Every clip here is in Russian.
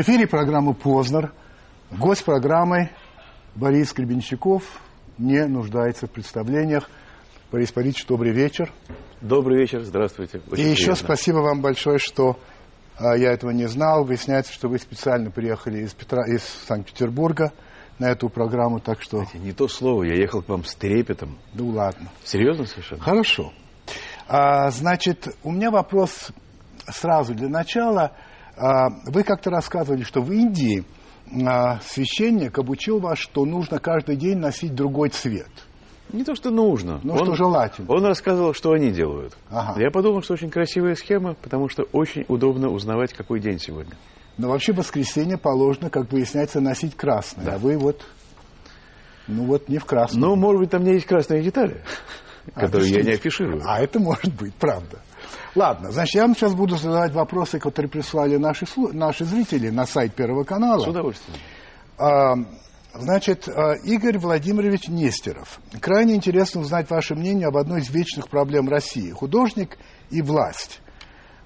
В эфире программы «Познер». Гость программы Борис Гребенщиков не нуждается в представлениях. Борис Борисович, добрый вечер. Добрый вечер, здравствуйте. Очень И приятно. еще спасибо вам большое, что а, я этого не знал. Выясняется, что вы специально приехали из, Петра, из Санкт-Петербурга на эту программу, так что... Знаете, не то слово, я ехал к вам с трепетом. Ну ладно. Серьезно совершенно? Хорошо. А, значит, у меня вопрос сразу для начала. А, вы как-то рассказывали, что в Индии а, священник обучил вас, что нужно каждый день носить другой цвет. Не то, что нужно. Ну, он, что желательно. Он рассказывал, что они делают. Ага. Я подумал, что очень красивая схема, потому что очень удобно узнавать, какой день сегодня. Но вообще воскресенье положено, как выясняется, носить красное. Да. А вы вот, ну вот не в красном. Ну, может быть, там не есть красные детали которые я не афиширую. А это может быть, правда. Ладно, значит, я вам сейчас буду задавать вопросы, которые прислали наши, наши зрители на сайт Первого канала. С удовольствием. А, значит, а, Игорь Владимирович Нестеров. Крайне интересно узнать ваше мнение об одной из вечных проблем России. Художник и власть.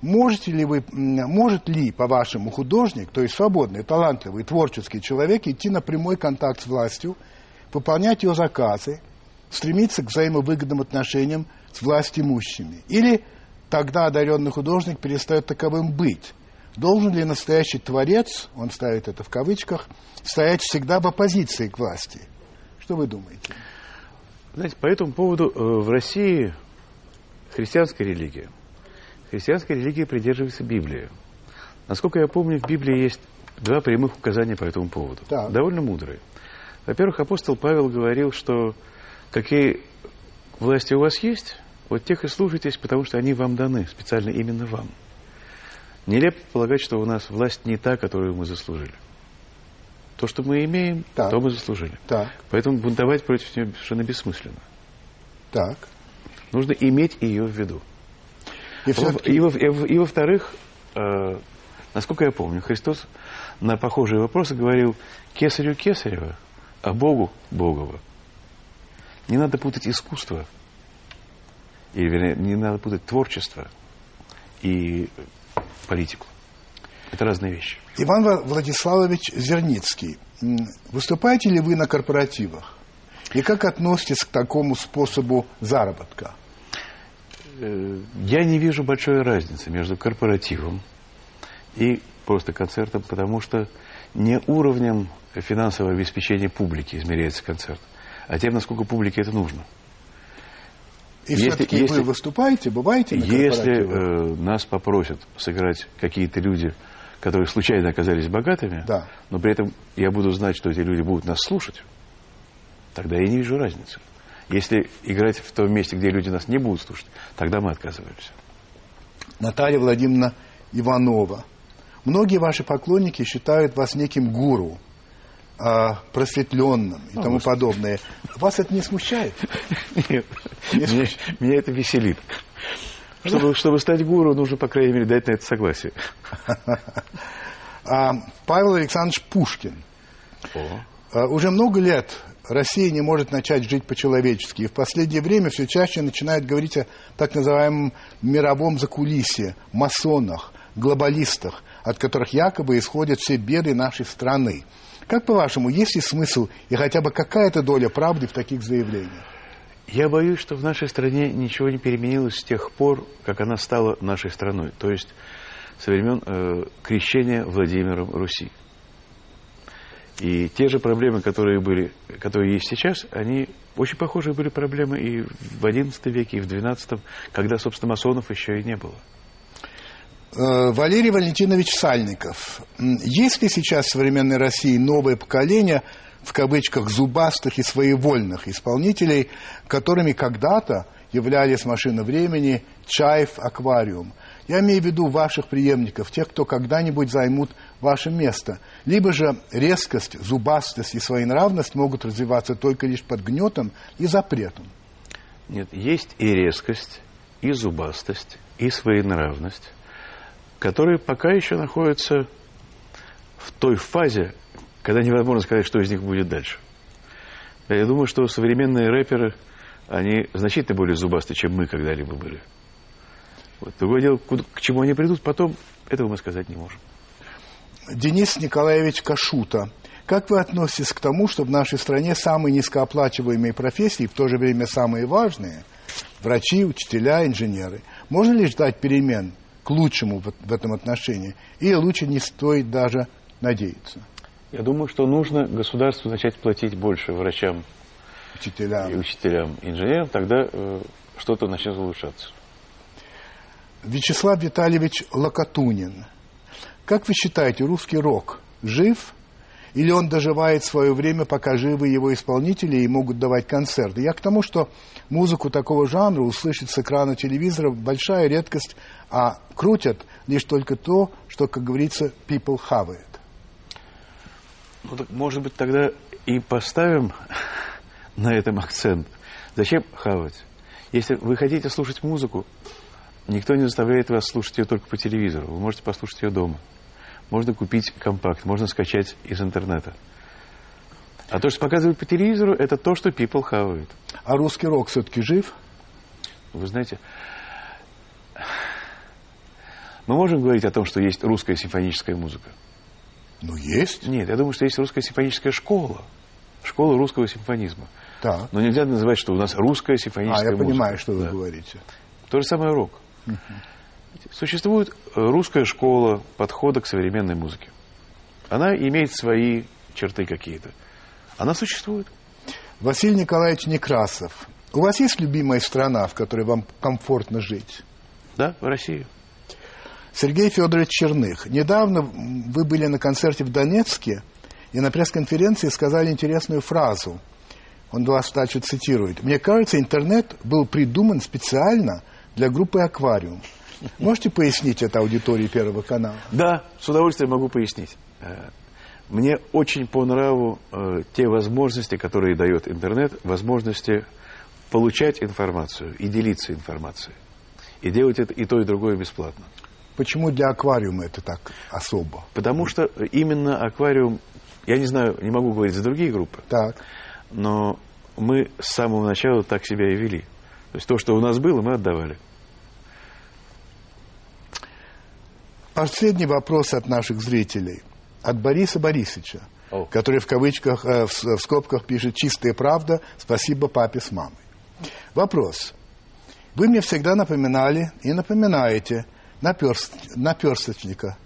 Можете ли вы, может ли, по-вашему, художник, то есть свободный, талантливый, творческий человек, идти на прямой контакт с властью, выполнять ее заказы, стремиться к взаимовыгодным отношениям с властимущими. Или тогда одаренный художник перестает таковым быть. Должен ли настоящий творец, он ставит это в кавычках, стоять всегда в оппозиции к власти? Что вы думаете? Знаете, по этому поводу э, в России христианская религия. Христианская религия придерживается Библии. Насколько я помню, в Библии есть два прямых указания по этому поводу. Так. Довольно мудрые. Во-первых, апостол Павел говорил, что какие власти у вас есть, вот тех и слушайтесь, потому что они вам даны, специально именно вам. Нелепо полагать, что у нас власть не та, которую мы заслужили. То, что мы имеем, так. то мы заслужили. Так. Поэтому бунтовать против нее совершенно бессмысленно. Так. Нужно иметь ее в виду. И, и, во, и, и во-вторых, э, насколько я помню, Христос на похожие вопросы говорил «кесарю кесарева, а Богу Богова». Не надо путать искусство, или вернее, не надо путать творчество и политику. Это разные вещи. Иван Владиславович Зерницкий. Выступаете ли вы на корпоративах? И как относитесь к такому способу заработка? Э, я не вижу большой разницы между корпоративом и просто концертом, потому что не уровнем финансового обеспечения публики измеряется концерт а тем, насколько публике это нужно. И если, если вы выступаете, бываете на Если э, нас попросят сыграть какие-то люди, которые случайно оказались богатыми, да. но при этом я буду знать, что эти люди будут нас слушать, тогда я не вижу разницы. Если играть в том месте, где люди нас не будут слушать, тогда мы отказываемся. Наталья Владимировна Иванова. Многие ваши поклонники считают вас неким гуру а, просветленным и ну, тому может. подобное. Вас это не смущает? Нет, не. Меня, меня это веселит. Чтобы, чтобы стать гуру, нужно, по крайней мере, дать на это согласие. А, Павел Александрович Пушкин. А, уже много лет Россия не может начать жить по-человечески. И в последнее время все чаще начинает говорить о так называемом мировом закулисье, масонах, глобалистах, от которых якобы исходят все беды нашей страны. Как по-вашему, есть ли смысл и хотя бы какая-то доля правды в таких заявлениях? Я боюсь, что в нашей стране ничего не переменилось с тех пор, как она стала нашей страной. То есть со времен э, крещения Владимиром Руси. И те же проблемы, которые были, которые есть сейчас, они очень похожие были проблемы и в XI веке, и в XII, когда, собственно, масонов еще и не было. Э, Валерий Валентинович Сальников. Есть ли сейчас в современной России новое поколение, в кавычках, зубастых и своевольных исполнителей, которыми когда-то являлись машина времени, Чаев, Аквариум? Я имею в виду ваших преемников, тех, кто когда-нибудь займут ваше место. Либо же резкость, зубастость и своенравность могут развиваться только лишь под гнетом и запретом. Нет, есть и резкость, и зубастость, и своенравность которые пока еще находятся в той фазе, когда невозможно сказать, что из них будет дальше. Я думаю, что современные рэперы, они значительно более зубастые, чем мы когда-либо были. Вот. Другое дело, к чему они придут потом, этого мы сказать не можем. Денис Николаевич Кашута. Как вы относитесь к тому, что в нашей стране самые низкооплачиваемые профессии, в то же время самые важные, врачи, учителя, инженеры, можно ли ждать перемен к лучшему в, этом отношении? Или лучше не стоит даже надеяться? Я думаю, что нужно государству начать платить больше врачам Учителям. и учителям, инженерам, тогда э, что-то начнет улучшаться. Вячеслав Витальевич Локотунин. Как вы считаете, русский рок жив? Или он доживает свое время, пока живы его исполнители и могут давать концерты? Я к тому, что музыку такого жанра услышать с экрана телевизора большая редкость, а крутят лишь только то, что, как говорится, people it. Ну так, может быть, тогда и поставим на этом акцент. Зачем хавать? Если вы хотите слушать музыку, никто не заставляет вас слушать ее только по телевизору. Вы можете послушать ее дома. Можно купить компакт, можно скачать из интернета. А то, что показывают по телевизору, это то, что people хавают. А русский рок все-таки жив? Вы знаете, мы можем говорить о том, что есть русская симфоническая музыка? Ну, есть. Нет, я думаю, что есть русская симфоническая школа. Школа русского симфонизма. Так. Но нельзя называть, что у нас русская А, симфоническая я музыка. понимаю, что вы Да. говорите. То же самое рок. Существует э, русская школа подхода к современной музыке. Она имеет свои черты какие-то. Она существует. Василий Николаевич Некрасов. У вас есть любимая страна, в которой вам комфортно жить? Да, в России. Сергей Федорович Черных. Недавно вы были на концерте в Донецке и на пресс-конференции сказали интересную фразу. Он вас дальше цитирует. «Мне кажется, интернет был придуман специально для группы «Аквариум». Можете пояснить это аудитории Первого канала? Да, с удовольствием могу пояснить. Э, Мне очень по нраву э, те возможности, которые дает интернет, возможности получать информацию и делиться информацией. И делать это и то, и другое бесплатно. Почему для «Аквариума» это так особо? Потому что именно аквариум, я не знаю, не могу говорить за другие группы, Так. но мы с самого начала так себя и вели. То есть то, что у нас было, мы отдавали. Последний вопрос от наших зрителей. От Бориса Борисовича, О. который в кавычках, э, в, в скобках пишет «Чистая правда, спасибо папе с мамой». Вопрос. Вы мне всегда напоминали и напоминаете наперст- наперсточника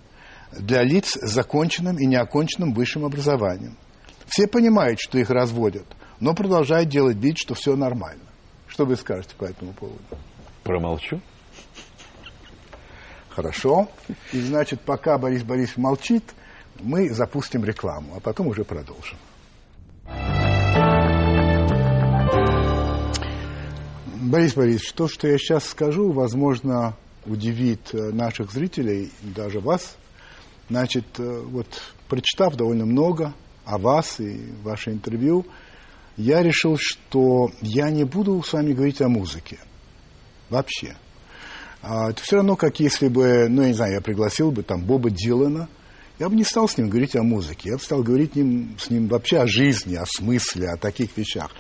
для лиц с законченным и неоконченным высшим образованием. Все понимают, что их разводят, но продолжают делать вид, что все нормально. Что вы скажете по этому поводу? Промолчу. Хорошо. И значит, пока Борис Борисович молчит, мы запустим рекламу, а потом уже продолжим. Борис Борисович, то, что я сейчас скажу, возможно, удивит э, наших зрителей, даже вас. Значит, э, вот прочитав довольно много о вас и ваше интервью, я решил, что я не буду с вами говорить о музыке. Вообще. А, это все равно, как если бы, ну, я не знаю, я пригласил бы там Боба Дилана, я бы не стал с ним говорить о музыке, я бы стал говорить ним, с ним вообще о жизни, о смысле, о таких вещах.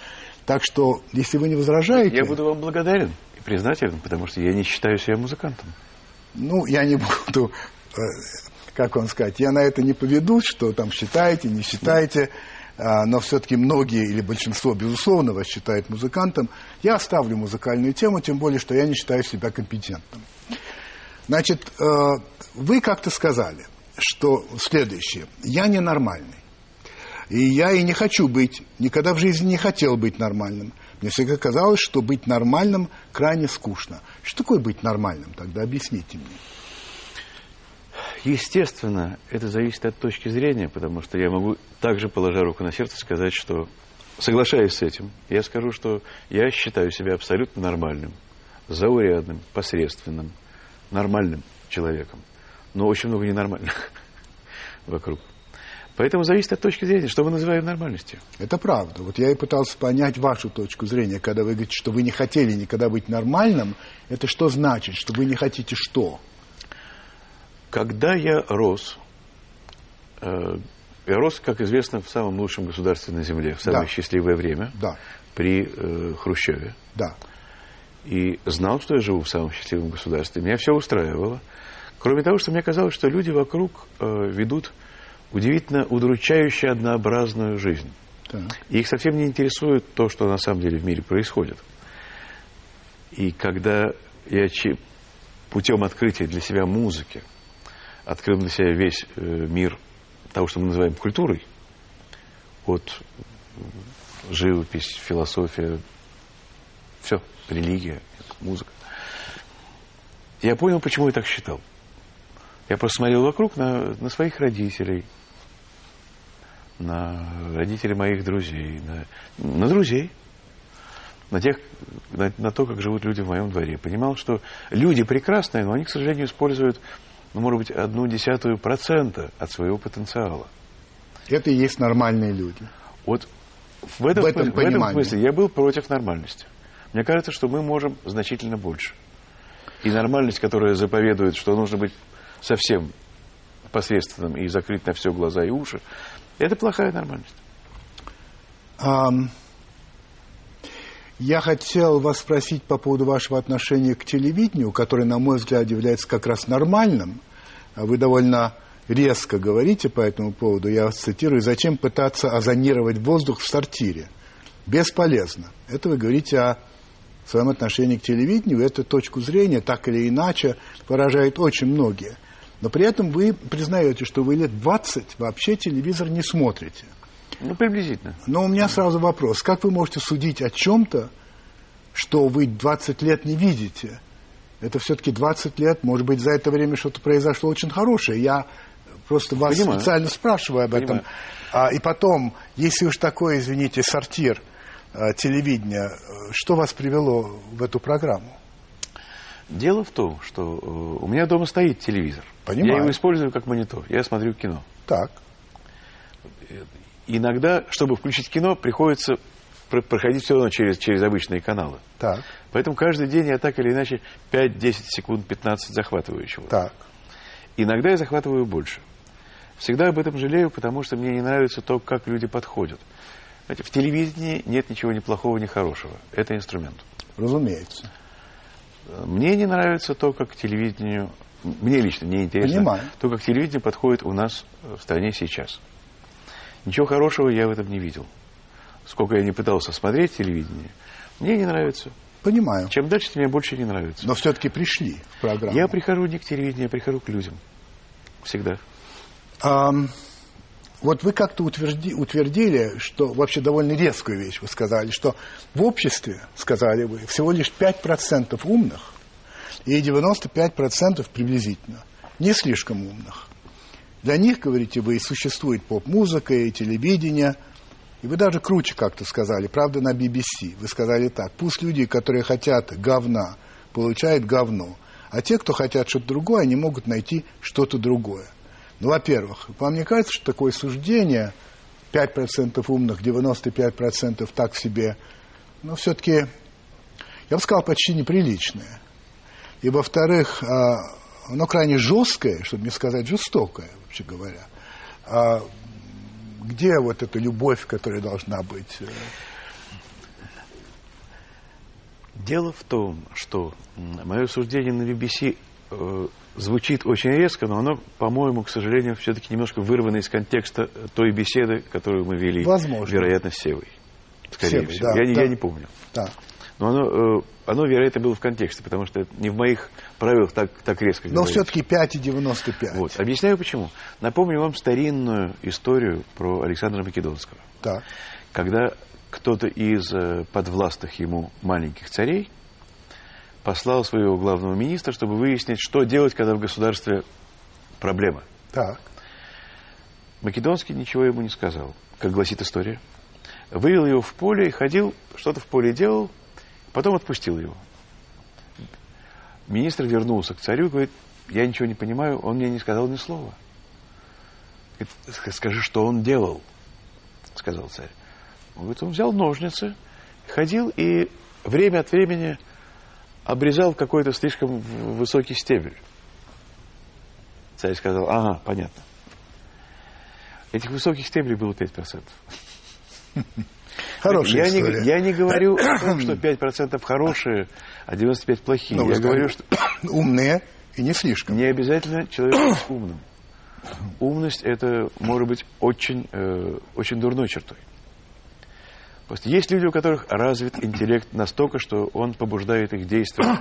Так что, если вы не возражаете... Я буду вам благодарен и признателен, потому что я не считаю себя музыкантом. Ну, я не буду, э, как вам сказать, я на это не поведу, что там считаете, не считаете, а, но все-таки многие или большинство, безусловно, вас считают музыкантом. Я оставлю музыкальную тему, тем более, что я не считаю себя компетентным. Значит, э, вы как-то сказали, что следующее. Я ненормальный. И я и не хочу быть, никогда в жизни не хотел быть нормальным. Мне всегда казалось, что быть нормальным крайне скучно. Что такое быть нормальным? Тогда объясните мне. Естественно, это зависит от точки зрения, потому что я могу также, положа руку на сердце, сказать, что соглашаясь с этим, я скажу, что я считаю себя абсолютно нормальным, заурядным, посредственным, нормальным человеком. Но очень много ненормальных вокруг. Поэтому зависит от точки зрения, что мы называем нормальностью. Это правда. Вот я и пытался понять вашу точку зрения, когда вы говорите, что вы не хотели никогда быть нормальным. Это что значит, что вы не хотите что? Когда я рос, э, я рос, как известно, в самом лучшем государстве на Земле, в самое Да. счастливое время, Да, при э, Хрущеве. да. И знал, что я живу в самом счастливом государстве. Меня все устраивало. Кроме того, что мне казалось, что люди вокруг э, ведут удивительно удручающе однообразную жизнь. Так. И их совсем не интересует то, что на самом деле в мире происходит. И когда я путем открытия для себя музыки открыл для себя весь э, мир того, что мы называем культурой, от живопись, философия, все, религия, музыка, я понял, почему я так считал. Я просто смотрел вокруг на, на своих родителей, на родителей моих друзей, на, на друзей, на, тех, на, на то, как живут люди в моем дворе. Понимал, что люди прекрасные, но они, к сожалению, используют, ну, может быть, одну десятую процента от своего потенциала. Это и есть нормальные люди. Вот в этом, В этом смысле, в этом смысле я был против нормальности. Мне кажется, что мы можем значительно больше. И нормальность, которая заповедует, что нужно быть совсем посредственным и закрыть на все глаза и уши, это плохая нормальность. Ам, Я хотел вас спросить по поводу вашего отношения к телевидению, которое, на мой взгляд, является как раз нормальным. А Вы довольно резко говорите по этому поводу. Я вас цитирую. «Зачем пытаться озонировать воздух в сортире? Бесполезно». Это вы говорите о своем отношении к телевидению. Эту точку зрения, так или иначе, выражают очень многие. Но при этом вы признаете, что вы лет 20 вообще телевизор не смотрите. Ну, приблизительно. Но у меня сразу вопрос. Как вы можете судить о чем-то, что вы 20 лет не видите? Это все-таки 20 лет, может быть, за это время что-то произошло очень хорошее. Я просто вас Понимаю. специально спрашиваю об этом. А, и потом, если уж такое, извините, сортир э, телевидения, что вас привело в эту программу? Дело в том, что э, у меня дома стоит телевизор. Понимаю. Я его использую как монитор. Я смотрю кино. Так, Иногда, чтобы включить кино, приходится про- проходить все равно через, через обычные каналы. так, Поэтому каждый день я так или иначе 5-10 секунд, 15 захватываю чего. так. Иногда я захватываю больше. Всегда об этом жалею, потому что мне не нравится то, как люди подходят. Знаете, в телевидении нет ничего ни плохого, ни хорошего. Это инструмент. Разумеется. Мне не нравится то, как телевидению, мне лично не интересно, Понимаю. то, как телевидение подходит у нас э, в стране сейчас. Ничего хорошего я в этом не видел. Сколько я не пытался смотреть телевидение, мне не нравится. Понимаю. Чем дальше, тем мне больше не нравится. Но все-таки пришли в программу. Я прихожу не к телевидению, я прихожу к людям. Всегда. Ам, вот вы как-то утверди- утвердили, что вообще довольно резкую вещь вы сказали, что в обществе, сказали вы, всего лишь 5% умных и 95% приблизительно не слишком умных. Для них, говорите вы, и существует поп-музыка, и телевидение, и вы даже круче как-то сказали, правда, на BBC. Вы сказали так, пусть люди, которые хотят говна, получают говно, а те, кто хотят что-то другое, они могут найти что-то другое. Ну, во-первых, вам не кажется, что такое суждение 5% умных, 95% так себе, ну, все-таки, я бы сказал, почти неприличное. И, во-вторых, а, оно крайне жесткое, чтобы не сказать жестокое, вообще говоря. А где вот эта любовь, которая должна быть? Дело в том, что мое суждение на BBC э, звучит очень резко, но оно, по-моему, к сожалению, все-таки немножко вырвано из контекста той беседы, которую мы вели, Возможно. вероятно, с Севой. Скорее Севой, всего. да, я, не- да. я не помню. Да. Но оно, э, оно, вероятно, было в контексте, потому что это не в моих правилах так, так резко Но все-таки 5,95. Вот. Объясняю почему. Напомню вам старинную историю про Александра Македонского. Так. Когда кто-то из э, подвластных ему маленьких царей послал своего главного министра, чтобы выяснить, что делать, когда в государстве проблема. Так. Македонский ничего ему не сказал, как гласит история. Вывел его в поле и ходил, что-то в поле делал, потом отпустил его. Министр вернулся к царю и говорит, я ничего не понимаю, он мне не сказал ни слова. Говорит, «Ска- скажи, что он делал, сказал царь. Он говорит, он взял ножницы, ходил и время от времени обрезал какой-то слишком высокий стебель. Царь сказал, ага, понятно. Этих высоких стеблей было 5%. Хорошая я, история. не, я не говорю о том, что 5% хорошие, а 95% плохие. Ну, я говорю, что умные И не слишком. Не обязательно человек быть умным. Умность это может быть очень, э, очень дурной чертой. Просто есть люди, у которых развит интеллект настолько, что он побуждает их действовать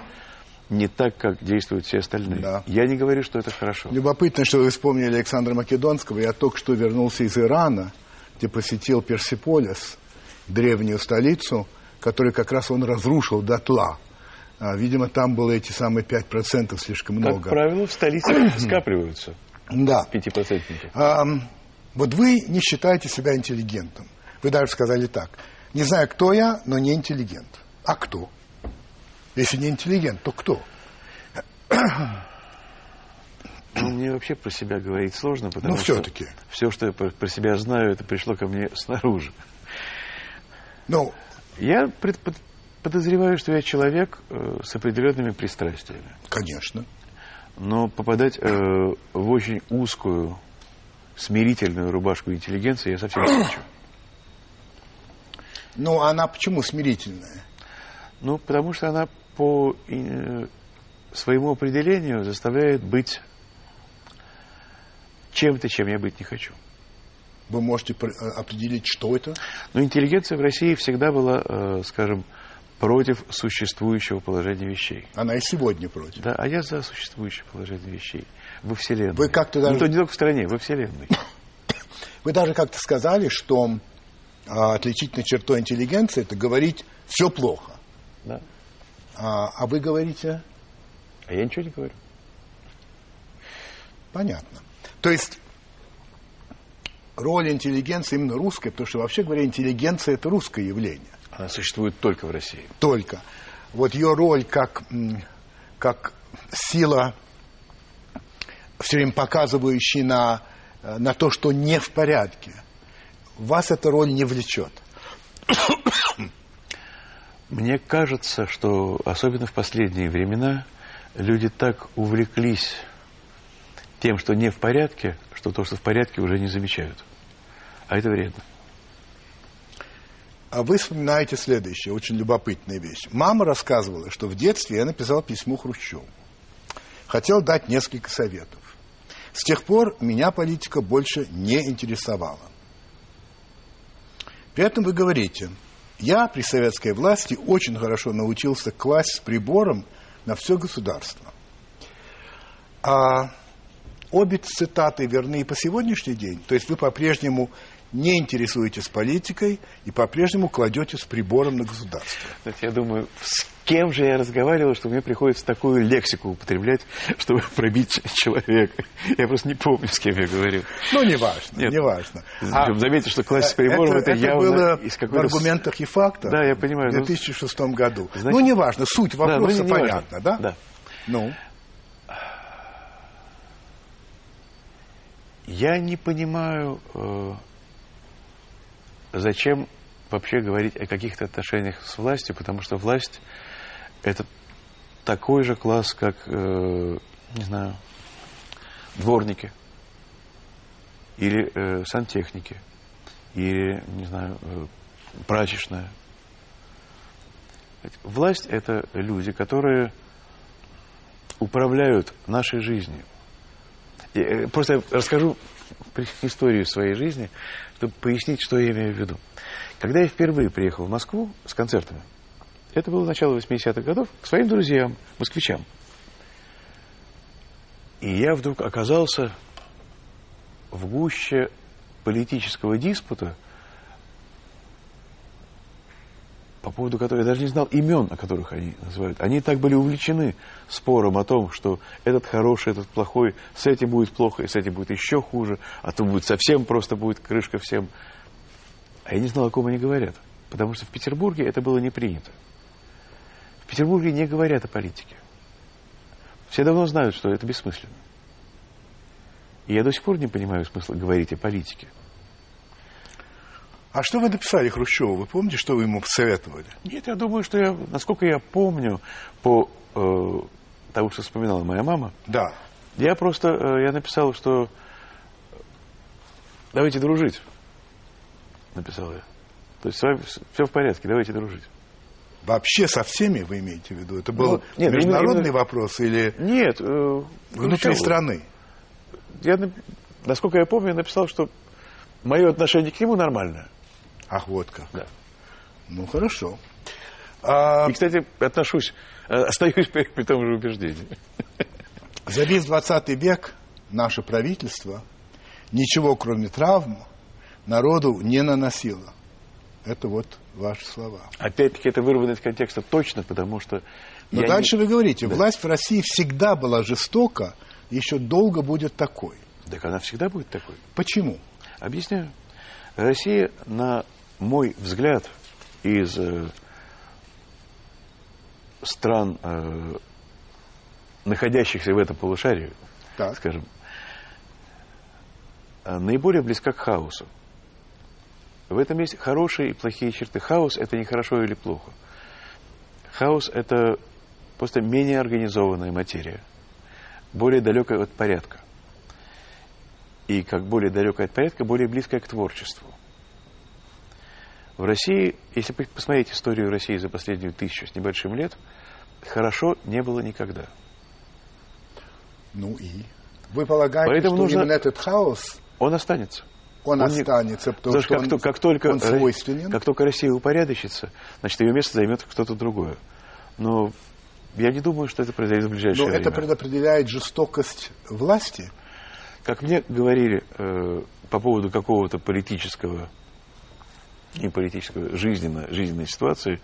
не так, как действуют все остальные. Да. Я не говорю, что это хорошо. Любопытно, что вы вспомнили Александра Македонского. Я только что вернулся из Ирана, где посетил Персиполис, древнюю столицу, которую как раз он разрушил дотла. А, видимо, там было эти самые 5% слишком много. Как правило, в столицах скапливаются Да. пятипроцентники. Ам, вот вы не считаете себя интеллигентом. Вы даже сказали так. Не знаю, кто я, но не интеллигент. А кто? Если не интеллигент, то кто? Ну, мне вообще про себя говорить сложно, потому Ну, что все-таки. все, что я про, про себя знаю, это пришло ко мне снаружи. Ну, Я пред- под- подозреваю, что я человек э, с определенными пристрастиями. конечно. Но попадать э, в очень узкую, смирительную рубашку интеллигенции я совсем не хочу. Ну, она почему смирительная? Ну, потому что она по э, своему определению заставляет быть чем-то, чем я быть не хочу. Вы можете э, определить, что это? Но интеллигенция в России всегда была, э, скажем, против существующего положения вещей. Она и сегодня против. Да, а я за существующее положение вещей во Вселенной. Вы как-то даже- Не, то- не только в стране, во Вселенной. Вы даже как-то сказали, что а, отличительной чертой интеллигенции это говорить все плохо. Да. А, а вы говорите А я ничего не говорю. понятно. То есть роль интеллигенции именно русская, потому что вообще говоря, интеллигенция это русское явление. Она существует только в России. Только. Вот ее роль как, как сила, все время показывающая на, э, на то, что не в порядке, вас эта роль не влечет. Мне кажется, что особенно в последние времена люди так увлеклись тем, что не в порядке, что то, что в порядке, уже не замечают. А это вредно. А вы вспоминаете следующее, очень любопытная вещь. Мама рассказывала, что в детстве я написал письмо Хрущеву. Хотел дать несколько советов. С тех пор меня политика больше не интересовала. При этом вы говорите, я при советской власти очень хорошо научился класть с прибором на все государство. А обе цитаты верны и по сегодняшний день. То есть вы по-прежнему не интересуетесь политикой и по-прежнему кладете с прибором на государство. Знаете, я думаю, с кем же я разговаривал, что мне приходится такую лексику употреблять, чтобы пробить человека. Я просто не помню, с кем я говорил. Ну, неважно, Нет. неважно. Причем заметьте, что класть с прибором это, явно было из в аргументах и фактах Да, я понимаю, в ну, 2006 году. значит- ну, неважно, суть Да, ну, вопроса не- важно. понятна, да? Да. Ну, Я не понимаю, э, зачем вообще говорить о каких-то отношениях с властью, потому что власть это такой же класс, как, э, не знаю, дворники или э, сантехники или, не знаю, э, прачечная. Власть это люди, которые управляют нашей жизнью. Э, Просто расскажу историю своей жизни, чтобы пояснить, что я имею в виду. Когда я впервые приехал в Москву с концертами, это было начало 80-х годов, к своим друзьям, москвичам. И я вдруг оказался в гуще политического диспута, по поводу которого я даже не знал имен, о которых они называют. Они так были увлечены спором о том, что этот хороший, этот плохой, с этим будет плохо, и с этим будет еще хуже, а то будет совсем просто будет крышка всем. А я не знал, о ком они говорят, потому что в Петербурге это было не принято. В Петербурге не говорят о политике. Все давно знают, что это бессмысленно. И я до сих пор не понимаю смысла говорить о политике. А что вы написали Хрущеву? Вы помните, что вы ему посоветовали? Нет, я думаю, что я, насколько я помню, по э, тому, что вспоминала моя мама, Да. я просто, э, я написал, что давайте дружить, написал я. То есть с вами все в порядке, давайте дружить. Вообще со всеми вы имеете в виду? Это был Ну, нет, международный именно- вопрос или Нет. э, внутри ну, страны? Я, насколько я помню, написал, что мое отношение к нему нормальное. Ах, вот как. Да. Ну, хорошо. А, И, кстати, отношусь, э, остаюсь при, при том же убеждении. за весь 20 век наше правительство ничего, кроме травм, народу не наносило. Это вот ваши слова. Опять-таки, это вырвано из контекста точно, потому что... Но дальше не- вы говорите, Да. власть в России всегда была жестока, еще долго будет такой. Так она всегда будет такой. Почему? Объясняю. Россия, на мой взгляд, из э, стран, э, находящихся в этом полушарии, Так. скажем, э, наиболее близка к хаосу. В этом есть хорошие и плохие черты. Хаос – это не хорошо или плохо. Хаос – это просто менее организованная материя, более далекая от порядка. И как более далекая от порядка, более близкая к творчеству. В России, если посмотреть историю России за последнюю тысячу с небольшим лет, хорошо не было никогда. Ну и? Вы полагаете, Поэтому что нужно- именно этот хаос, Он останется. он, Он не- останется, потому Потому что как, он, как только, он свойственен? как только Россия упорядочится, значит, ее место займет кто-то другое. Но я не думаю, что это произойдет в ближайшее Но время. это предопределяет жестокость власти? Как мне говорили э, по поводу какого-то политического, не политического, жизненно, жизненной ситуации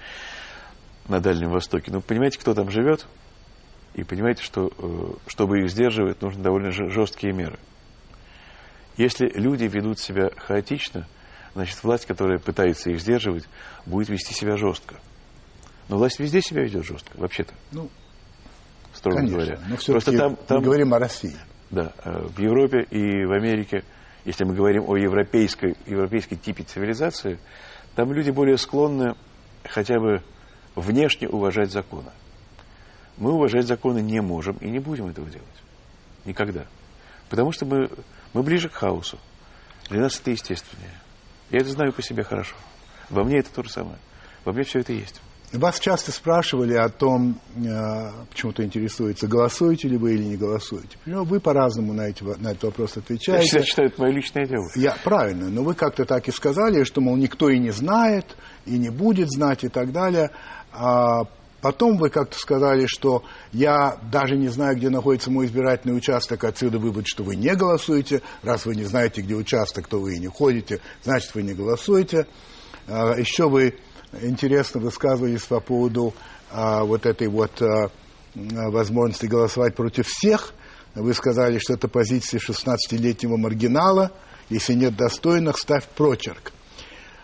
на Дальнем Востоке, ну, понимаете, кто там живет, и понимаете, что, э, чтобы их сдерживать, нужны довольно жесткие меры. Если люди ведут себя хаотично, значит, власть, которая пытается их сдерживать, будет вести себя жестко. Но власть везде себя ведет жестко, вообще-то, Ну, строго конечно. говоря. Но Просто там, там мы говорим о России. да, э, в Европе и в Америке, если мы говорим о европейской, европейской типе цивилизации, там люди более склонны хотя бы внешне уважать законы. Мы уважать законы не можем и не будем этого делать. Никогда. Потому что мы, мы ближе к хаосу. Для нас это естественнее. Я это знаю по себе хорошо. Во мне это то же самое. Во мне все это есть. Вас часто спрашивали о том, э, почему-то интересуется, голосуете ли вы или не голосуете. Ну, вы по-разному на, эти, на этот вопрос Я отвечаете. всегда считаю, это мое личное дело. Я, правильно, но вы как-то так и сказали, что, мол, никто и не знает, и не будет знать, и так далее. А потом вы как-то сказали, что я даже не знаю, где находится мой избирательный участок, отсюда вывод, что вы не голосуете. Раз вы не знаете, где участок, то вы и не ходите, значит, вы не голосуете. А, еще вы интересно высказывались по поводу а, вот этой вот а, возможности голосовать против всех. Вы сказали, что это позиция 16-летнего маргинала. Если нет достойных, ставь прочерк.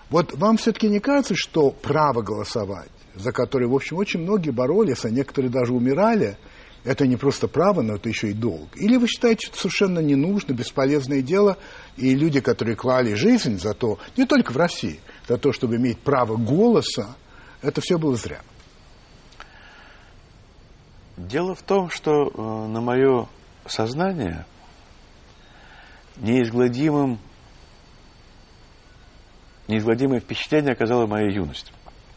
Вот вам все-таки не кажется, что право голосовать, за которое, в общем, очень многие боролись, а некоторые даже умирали, это не просто право, но это еще и долг? Или вы считаете, что это совершенно не нужно, бесполезное дело, и люди, которые клали жизнь за то, не только в России, за то, чтобы иметь право голоса, это все было зря? Дело в том, что э, на мое сознание неизгладимым, неизгладимое впечатление оказала моя юность.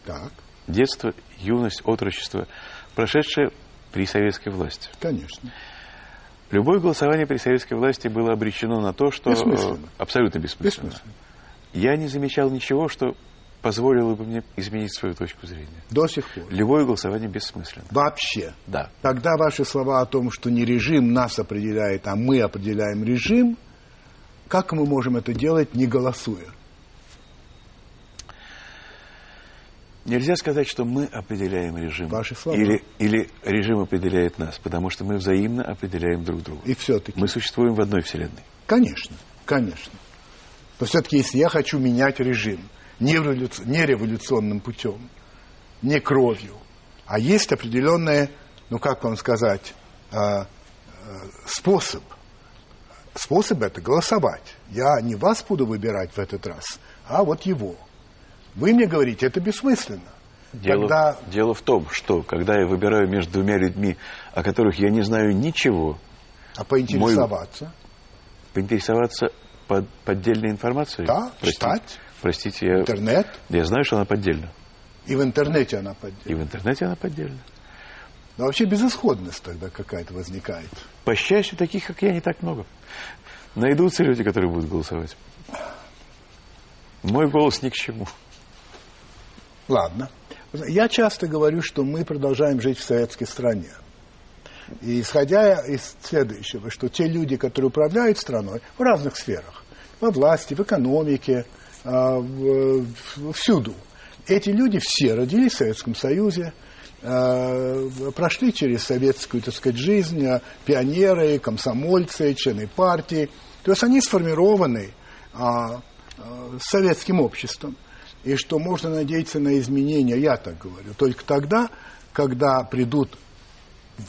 Так, Детство, юность, отрочество, прошедшее при советской власти. конечно. Любое голосование при советской власти было обречено на то, что... э, Бессмысленно. Абсолютно бессмысленно. Бессмысленно. Я не замечал ничего, что позволило бы мне изменить свою точку зрения. До сих пор. Любое голосование бессмысленно. Вообще. Да. Тогда ваши слова о том, что не режим нас определяет, а мы определяем режим, как мы можем это делать, не голосуя? Нельзя сказать, что мы определяем режим. Ваши слова. Или, или режим определяет нас, потому что мы взаимно определяем друг друга. И все-таки. Мы существуем в одной вселенной. Конечно, конечно. Но все-таки, если я хочу менять режим не, революци- не революционным путем, не кровью, а есть определенный, ну как вам сказать, а, а, способ. Способ это голосовать. Я не вас буду выбирать в этот раз, а вот его. Вы мне говорите, это бессмысленно. Дело, Тогда дело в том, что когда я выбираю между двумя людьми, о которых я не знаю ничего, а поинтересоваться, поинтересоваться под, поддельной информацией. да, Простите, читать, Простите, я, интернет, я знаю, что она поддельна. И в интернете она И поддельна. в интернете она поддельна. Но вообще безысходность тогда какая-то возникает. По счастью, таких, как я, не так много. Найдутся люди, которые будут голосовать. Мой голос ни к чему. Ладно. Я часто говорю, что мы продолжаем жить в советской стране. И исходя из следующего, что те люди, которые управляют страной в разных сферах, во власти, в экономике, а, всюду, эти люди все родились в Советском Союзе, а, прошли через советскую, так сказать, жизнь, а, пионеры, комсомольцы, члены партии. То есть они сформированы советским обществом. И что можно надеяться на изменения, я так говорю, только тогда, когда придут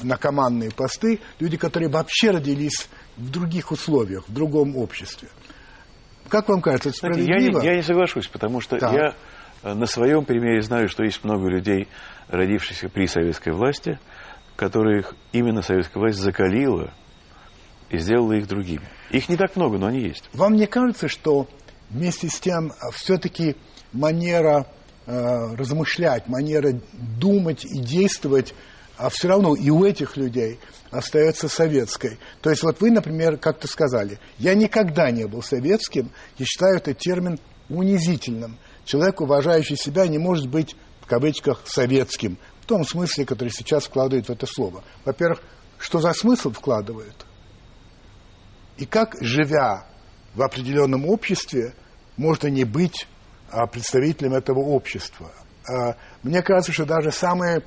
на командные посты люди, которые вообще родились в других условиях, в другом обществе. Как вам кажется, это Знаете, я, справедливо? не, я не соглашусь, потому что Так. я э, на своем примере знаю, что есть много людей, родившихся при советской власти, которых именно советская власть закалила и сделала их другими. Их не так много, но они есть. Вам не кажется, что вместе с тем все-таки манера э, размышлять, манера думать и действовать, а все равно и у этих людей остается советской. То есть вот вы, например, как-то сказали, я никогда не был советским и считаю этот термин унизительным. Человек, уважающий себя, не может быть, в кавычках, советским, в том смысле, который сейчас вкладывает в это слово. Во-первых, что за смысл вкладывают? И как, живя в определенном обществе, можно не быть а, представителем этого общества? А, мне кажется, что даже самые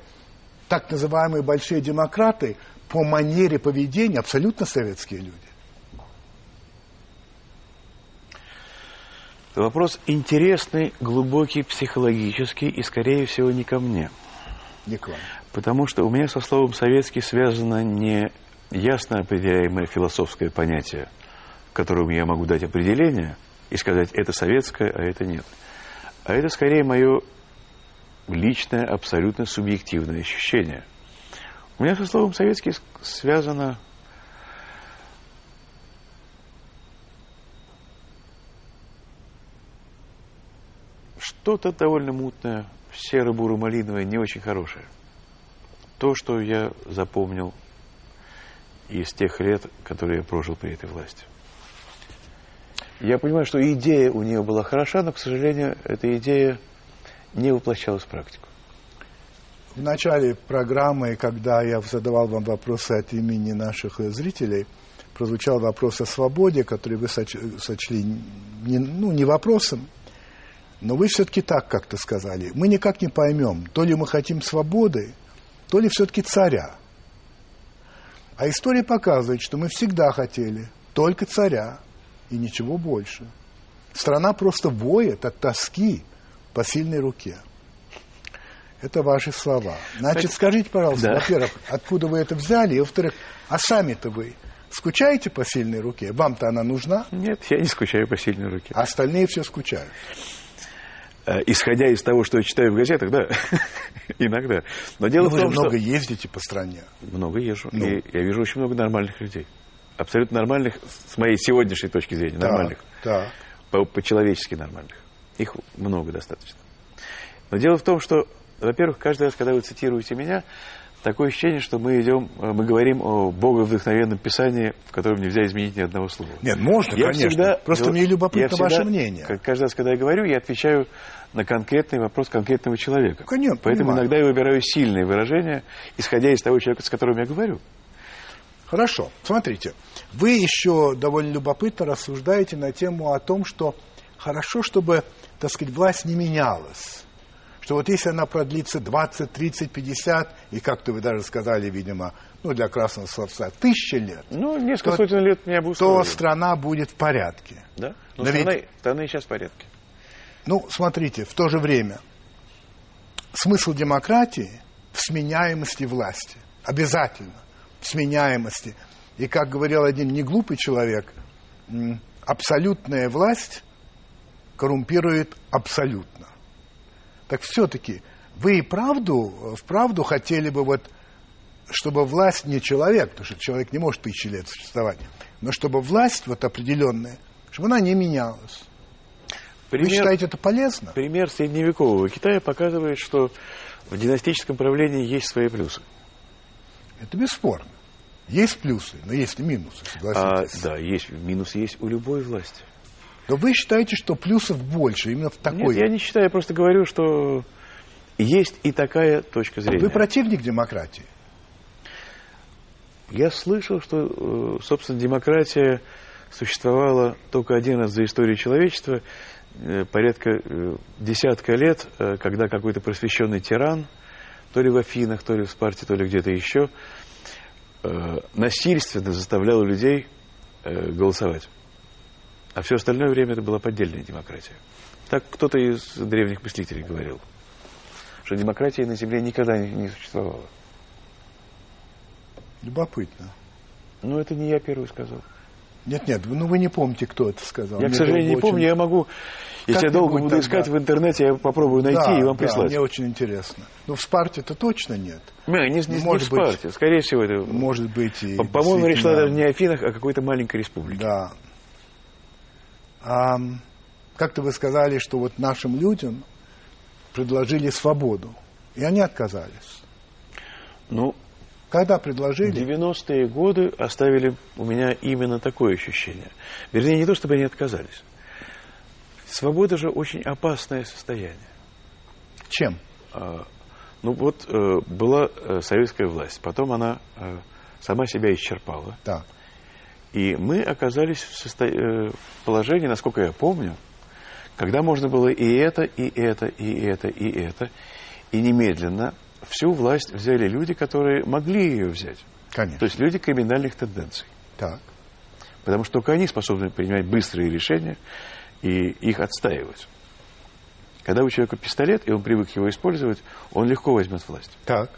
так называемые большие демократы по манере поведения абсолютно советские люди. Вопрос интересный, глубокий, психологический и, скорее всего, не ко мне. Не к вам. Потому что у меня со словом «советский» связано не ясно определяемое философское понятие, которому я могу дать определение и сказать, это советское, а это нет. А это скорее мое личное, абсолютно субъективное ощущение. У меня со словом «советский» связано что-то довольно мутное, серо-буро-малиновое, не очень хорошее. То, что я запомнил из тех лет, которые я прожил при этой власти. Я понимаю, что идея у нее была хороша, но, к сожалению, эта идея не воплощалась в практику. В начале программы, когда я задавал вам вопросы от имени наших э, зрителей, прозвучал вопрос о свободе, который вы соч- сочли не, ну, не вопросом, но вы все-таки так как-то сказали. Мы никак не поймем, то ли мы хотим свободы, то ли все-таки царя. А история показывает, что мы всегда хотели только царя и ничего больше. Страна просто воет от тоски по сильной руке. Это ваши слова. Значит, скажите, пожалуйста, Да. во-первых, откуда вы это взяли, и во-вторых, а сами-то вы скучаете по сильной руке? Вам-то она нужна, Нет, я не скучаю по сильной руке. а остальные все скучают. Э, Исходя из того, что я читаю в газетах, да, иногда. Но дело Ну, в вы том, что... много ездите по стране. Много езжу. Ну. И я вижу очень много нормальных людей. Абсолютно нормальных, с моей сегодняшней точки зрения, нормальных. По- По-человечески нормальных. Их много достаточно. Но дело в том, что, во-первых, каждый раз, когда вы цитируете меня, такое ощущение, что мы идем, э, мы говорим о боговдохновенном писании, в котором нельзя изменить ни одного слова. Нет, можно, Я конечно. всегда- Просто я- мне любопытно я всегда, ваше мнение. каждый раз, когда я говорю, я отвечаю на конкретный вопрос конкретного человека. Конечно, Поэтому понимаю. иногда я выбираю сильные выражения, исходя из того человека, с которым я говорю. Хорошо, смотрите. Вы еще довольно любопытно рассуждаете на тему о том, что хорошо, чтобы, так сказать, власть не менялась. Что вот если она продлится 20, 30, 50, и как-то вы даже сказали, видимо, ну, для красного словца, тысячи лет, Ну, несколько То- сотен лет меня бы то страна будет в порядке. Да? Но Но ведь- страна, страна и сейчас в порядке. Ну, смотрите, в то же время смысл демократии в сменяемости власти. Обязательно. В сменяемости. И, как говорил один неглупый человек, абсолютная власть коррумпирует абсолютно. Так все-таки вы и правду, вправду хотели бы вот, чтобы власть не человек, потому что человек не может тысячи лет существовать, но чтобы власть вот определенная, чтобы она не менялась. Пример, Вы считаете это полезно? пример средневекового Китая показывает, что в династическом правлении есть свои плюсы. Это бесспорно. Есть плюсы, но есть и минусы, А, согласитесь. да, есть минус есть у любой власти. Но вы считаете, что плюсов больше именно в такой... Нет, я не считаю, я просто говорю, что есть и такая точка зрения. Вы противник демократии? Я слышал, что, э, собственно, демократия существовала только один раз за историю человечества, э, порядка э, десятка лет, когда какой-то просвещенный тиран, то ли в Афинах, то ли в Спарте, то ли где-то еще, насильственно заставлял людей голосовать. А все остальное время это была поддельная демократия. Так кто-то из древних мыслителей говорил, что демократии на Земле никогда не, не существовало. Любопытно. Но это не я первый сказал. Нет-нет, вы- ну вы не помните, кто это сказал. Я, к Мне сожалению, не очень- помню. Я могу, если я долго буду искать тогда. в интернете, я попробую найти Да, и вам да, прислать. мне очень интересно. Но в Спарте-то точно нет. Не, не, не, не Может в быть. Спарте. Скорее всего, это... Может быть и... по- По-моему, речь шла действительно- даже не о Афинах, а о какой-то маленькой республике. Да. А, как-то вы сказали, что вот нашим людям предложили свободу, и они отказались. Ну, Когда предложили, 90-е годы оставили у меня именно такое ощущение. Вернее, не то, чтобы они отказались. Свобода же очень опасное состояние. чем? А, Ну вот э, была э, советская власть, потом она э, сама себя исчерпала. Так. И мы оказались в, состо- э, в положении, насколько я помню, когда можно было и это, и это, и это, и это. И немедленно всю власть взяли люди, которые могли ее взять. Конечно. То есть люди криминальных тенденций. Так. Потому что только они способны принимать быстрые решения и их отстаивать. Когда у человека пистолет, и он привык его использовать, он легко возьмет власть. Так.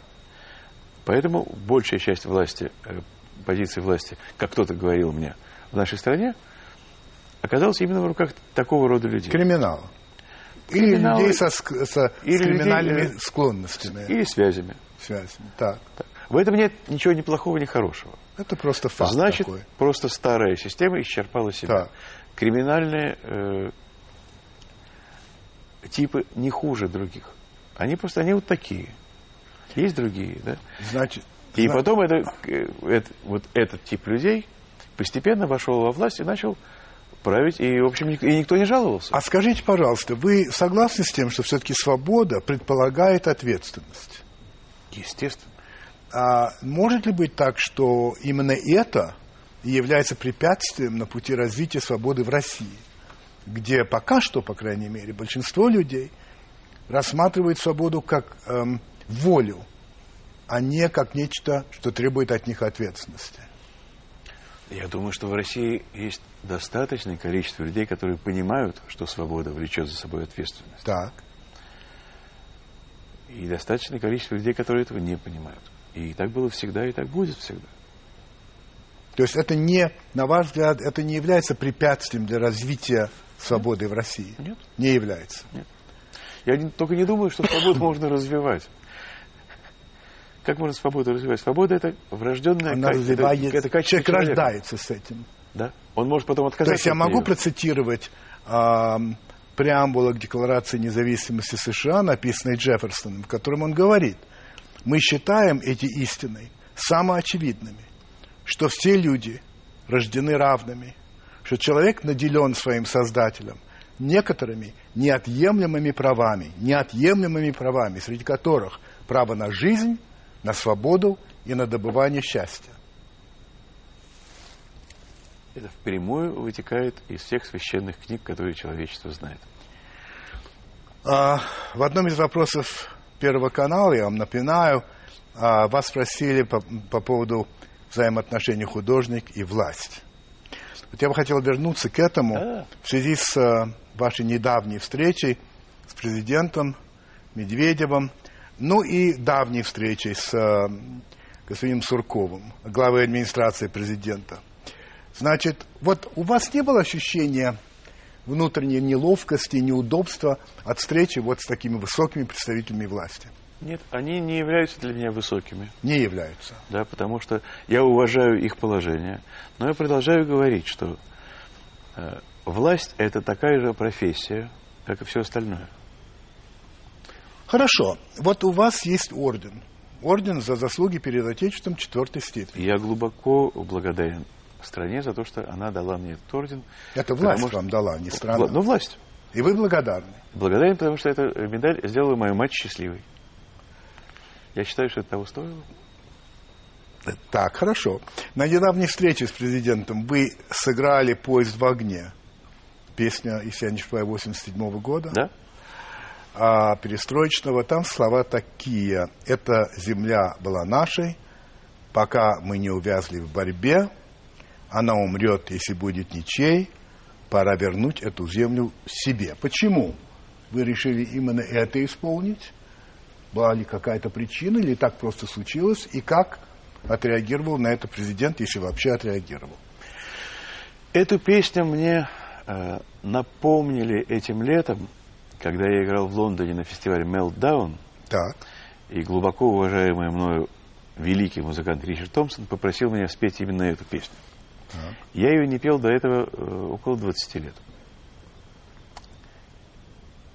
Поэтому большая часть власти, э, позиции власти, как кто-то говорил мне, в нашей стране, оказалась именно в руках такого рода людей. Криминал. Или людей со, со- Или с криминальными людей, э, склонностями, Или связями. связями. Так. Так. В этом нет ничего ни плохого, ни хорошего. Это просто факт Значит, такой. просто старая система исчерпала себя. Так. Криминальные э, типы не хуже других. Они просто, они вот такие. Есть другие, да? Значит, И зна- потом это, э, это- вот этот тип людей постепенно вошел во власть и начал править, и, в общем, и никто не жаловался. А скажите, пожалуйста, вы согласны с тем, что все-таки свобода предполагает ответственность? Естественно. А может ли быть так, что именно это является препятствием на пути развития свободы в России, где пока что, по крайней мере, большинство людей рассматривает свободу как эм, волю, а не как нечто, что требует от них ответственности? Я думаю, что в России есть достаточное количество людей, которые понимают, что свобода влечет за собой ответственность. Так. И достаточное количество людей, которые этого не понимают. И так было всегда, и так будет всегда. То есть это не, на ваш взгляд, это не является препятствием для развития свободы в России? Нет. Не является. Я не- только не думаю, что свободу можно развивать. Как можно свободу развивать? Свобода это врожденная Она ка- это- это человек человека. рождается с этим. Да? Он может потом То отказаться. есть я от могу нее. процитировать ам, преамбула к Декларации независимости США, написанной Джефферсоном, в котором он говорит, мы считаем эти истины самоочевидными, что все люди рождены равными, что человек наделен своим Создателем некоторыми неотъемлемыми правами, неотъемлемыми правами, среди которых право на жизнь, на свободу и на добывание счастья. Это впрямую вытекает из всех священных книг, которые человечество знает. А, в одном из вопросов Первого канала, я вам напоминаю, а, вас спросили по, по поводу взаимоотношений художник и власть. Вот я бы хотел вернуться к этому в связи с а, вашей недавней встречей с президентом Медведевым, ну и давней встречей с а, господином Сурковым, главой администрации президента. Значит, вот у вас не было ощущения внутренней неловкости, неудобства от встречи вот с такими высокими представителями власти? Нет, они не являются для меня высокими, Не являются. да, потому что я уважаю их положение, но я продолжаю говорить, что э, власть это такая же профессия, как и все остальное. Хорошо. Вот у вас есть орден. Орден за заслуги перед Отечеством четвертой степени. Я глубоко благодарен стране за то, что она дала мне этот орден. Это власть что... вам дала, не страна. Ну, власть. И вы благодарны. Благодарен, потому что эта медаль сделала мою мать счастливой. Я считаю, что это того стоило. Так, хорошо. На недавней встрече с президентом вы сыграли «Поезд в огне». Песня, если я не ошибаюсь, 87 года. Да. А перестроечного там слова такие. «Эта земля была нашей, пока мы не увязли в борьбе. Она умрет, если будет ничей. Пора вернуть эту землю себе». Почему вы решили именно это исполнить? Была ли какая-то причина, или так просто случилось? И как отреагировал на это президент, если вообще отреагировал? Эту песню мне э, напомнили этим летом, когда я играл в Лондоне на фестивале Meltdown. Так. И глубоко уважаемый мною великий музыкант Ричард Томпсон попросил меня спеть именно эту песню. Так. Я ее не пел до этого э, около 20 лет.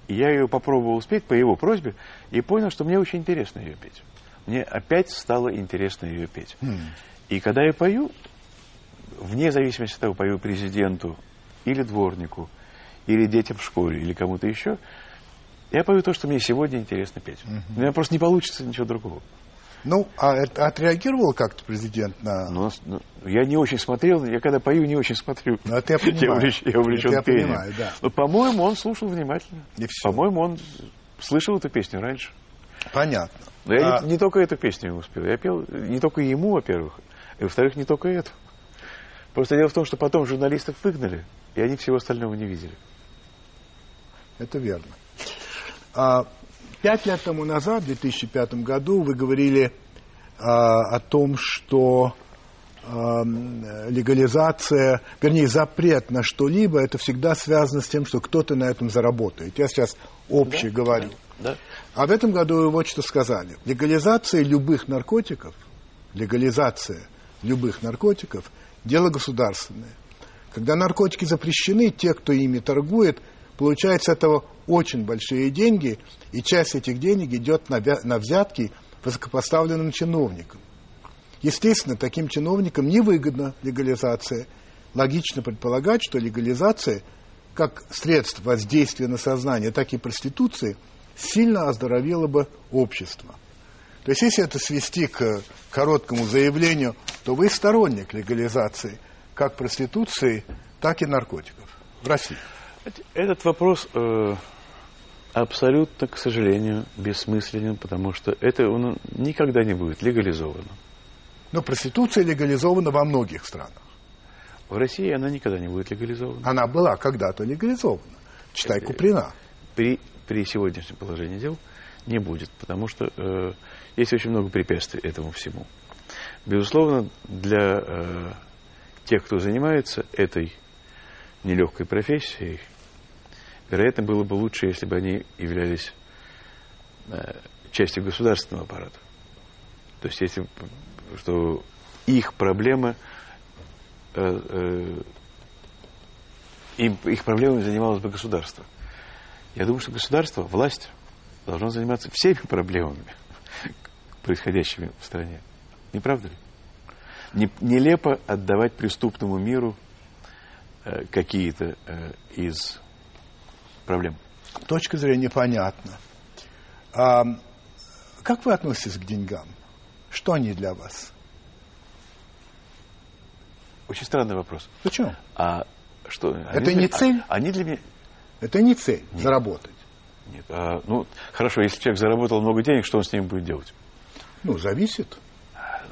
Я ее попробовал спеть по его просьбе и понял, что мне очень интересно ее петь мне опять стало интересно ее петь. Mm. И когда я пою, вне зависимости от того, пою президенту или дворнику, или детям в школе, или кому-то еще, я пою то, что мне сегодня интересно петь. Mm-hmm. У меня просто не получится ничего другого. Ну, а отреагировал как-то президент на... Ну, ну, я не очень смотрел, я когда пою, не очень смотрю. Ну, это я понимаю. Я, увлеч, я увлечен это я пением. Понимаю, да. Но, по-моему, он слушал внимательно. По-моему, он слышал эту песню раньше. Понятно. Но я а... не, не только эту песню ему спел. Я пел не только ему, во-первых, и во-вторых, не только эту. Просто дело в том, что потом журналистов выгнали, и они всего остального не видели. Это верно. А, пять лет тому назад, в 2005 году, вы говорили а, о том, что а, легализация, вернее, запрет на что-либо, это всегда связано с тем, что кто-то на этом заработает. Я сейчас общее да, говорю. Да. А в этом году вы вот что сказали. Легализация любых наркотиков, легализация любых наркотиков – дело государственное. Когда наркотики запрещены, те, кто ими торгует, получают с этого очень большие деньги, и часть этих денег идет на, на взятки высокопоставленным чиновникам. Естественно, таким чиновникам невыгодна легализация. Логично предполагать, что легализация, как средство воздействия на сознание, так и проституции – сильно оздоровило бы общество. То есть, если это свести к короткому заявлению, то вы сторонник легализации как проституции, так и наркотиков в России. Этот вопрос э, абсолютно, к сожалению, бессмысленен, потому что это он никогда не будет легализовано. Но проституция легализована во многих странах. В России она никогда не будет легализована. Она была когда-то легализована. Читай Куприна. При при сегодняшнем положении дел не будет, потому что э, есть очень много препятствий этому всему. Безусловно, для э, тех, кто занимается этой нелегкой профессией, вероятно, было бы лучше, если бы они являлись э, частью государственного аппарата. То есть, если что их проблемы э, э, им, их проблемами занималось бы государство. Я думаю, что государство, власть должно заниматься всеми проблемами, происходящими в стране. Не правда ли? Нелепо отдавать преступному миру э, какие-то э, из проблем. Точка зрения понятна. А, как вы относитесь к деньгам? Что они для вас? Очень странный вопрос. Почему? А что? Это не цель? А, они для меня это не цель Нет. заработать. Нет. А, ну, хорошо, если человек заработал много денег, что он с ними будет делать? Ну, зависит.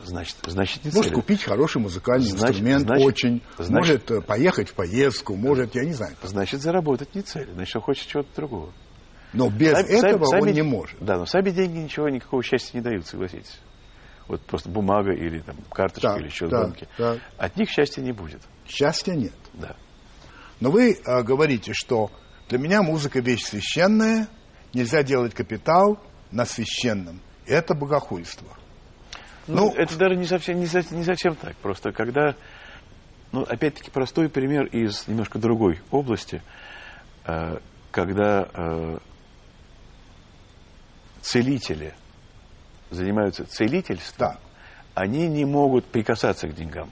Значит, значит не Может купить хороший музыкальный значит, инструмент, значит, очень. Значит, может э, поехать в поездку, может, я не знаю. Значит, заработать не цель. Значит, он хочет чего-то другого. Но без сами, этого сами, он не может. Да, но сами деньги ничего, никакого счастья не дают, согласитесь. Вот просто бумага или там карточка да, или счет да, банки. Да. От них счастья не будет. Счастья нет. Да. Но вы а, говорите, что для меня музыка вещь священная, нельзя делать капитал на священном. Это богохульство. Ну, ну это даже не совсем, не, совсем, не совсем так. Просто когда, ну, опять-таки, простой пример из немножко другой области. Э, когда э, целители занимаются целительством, Да. они не могут прикасаться к деньгам.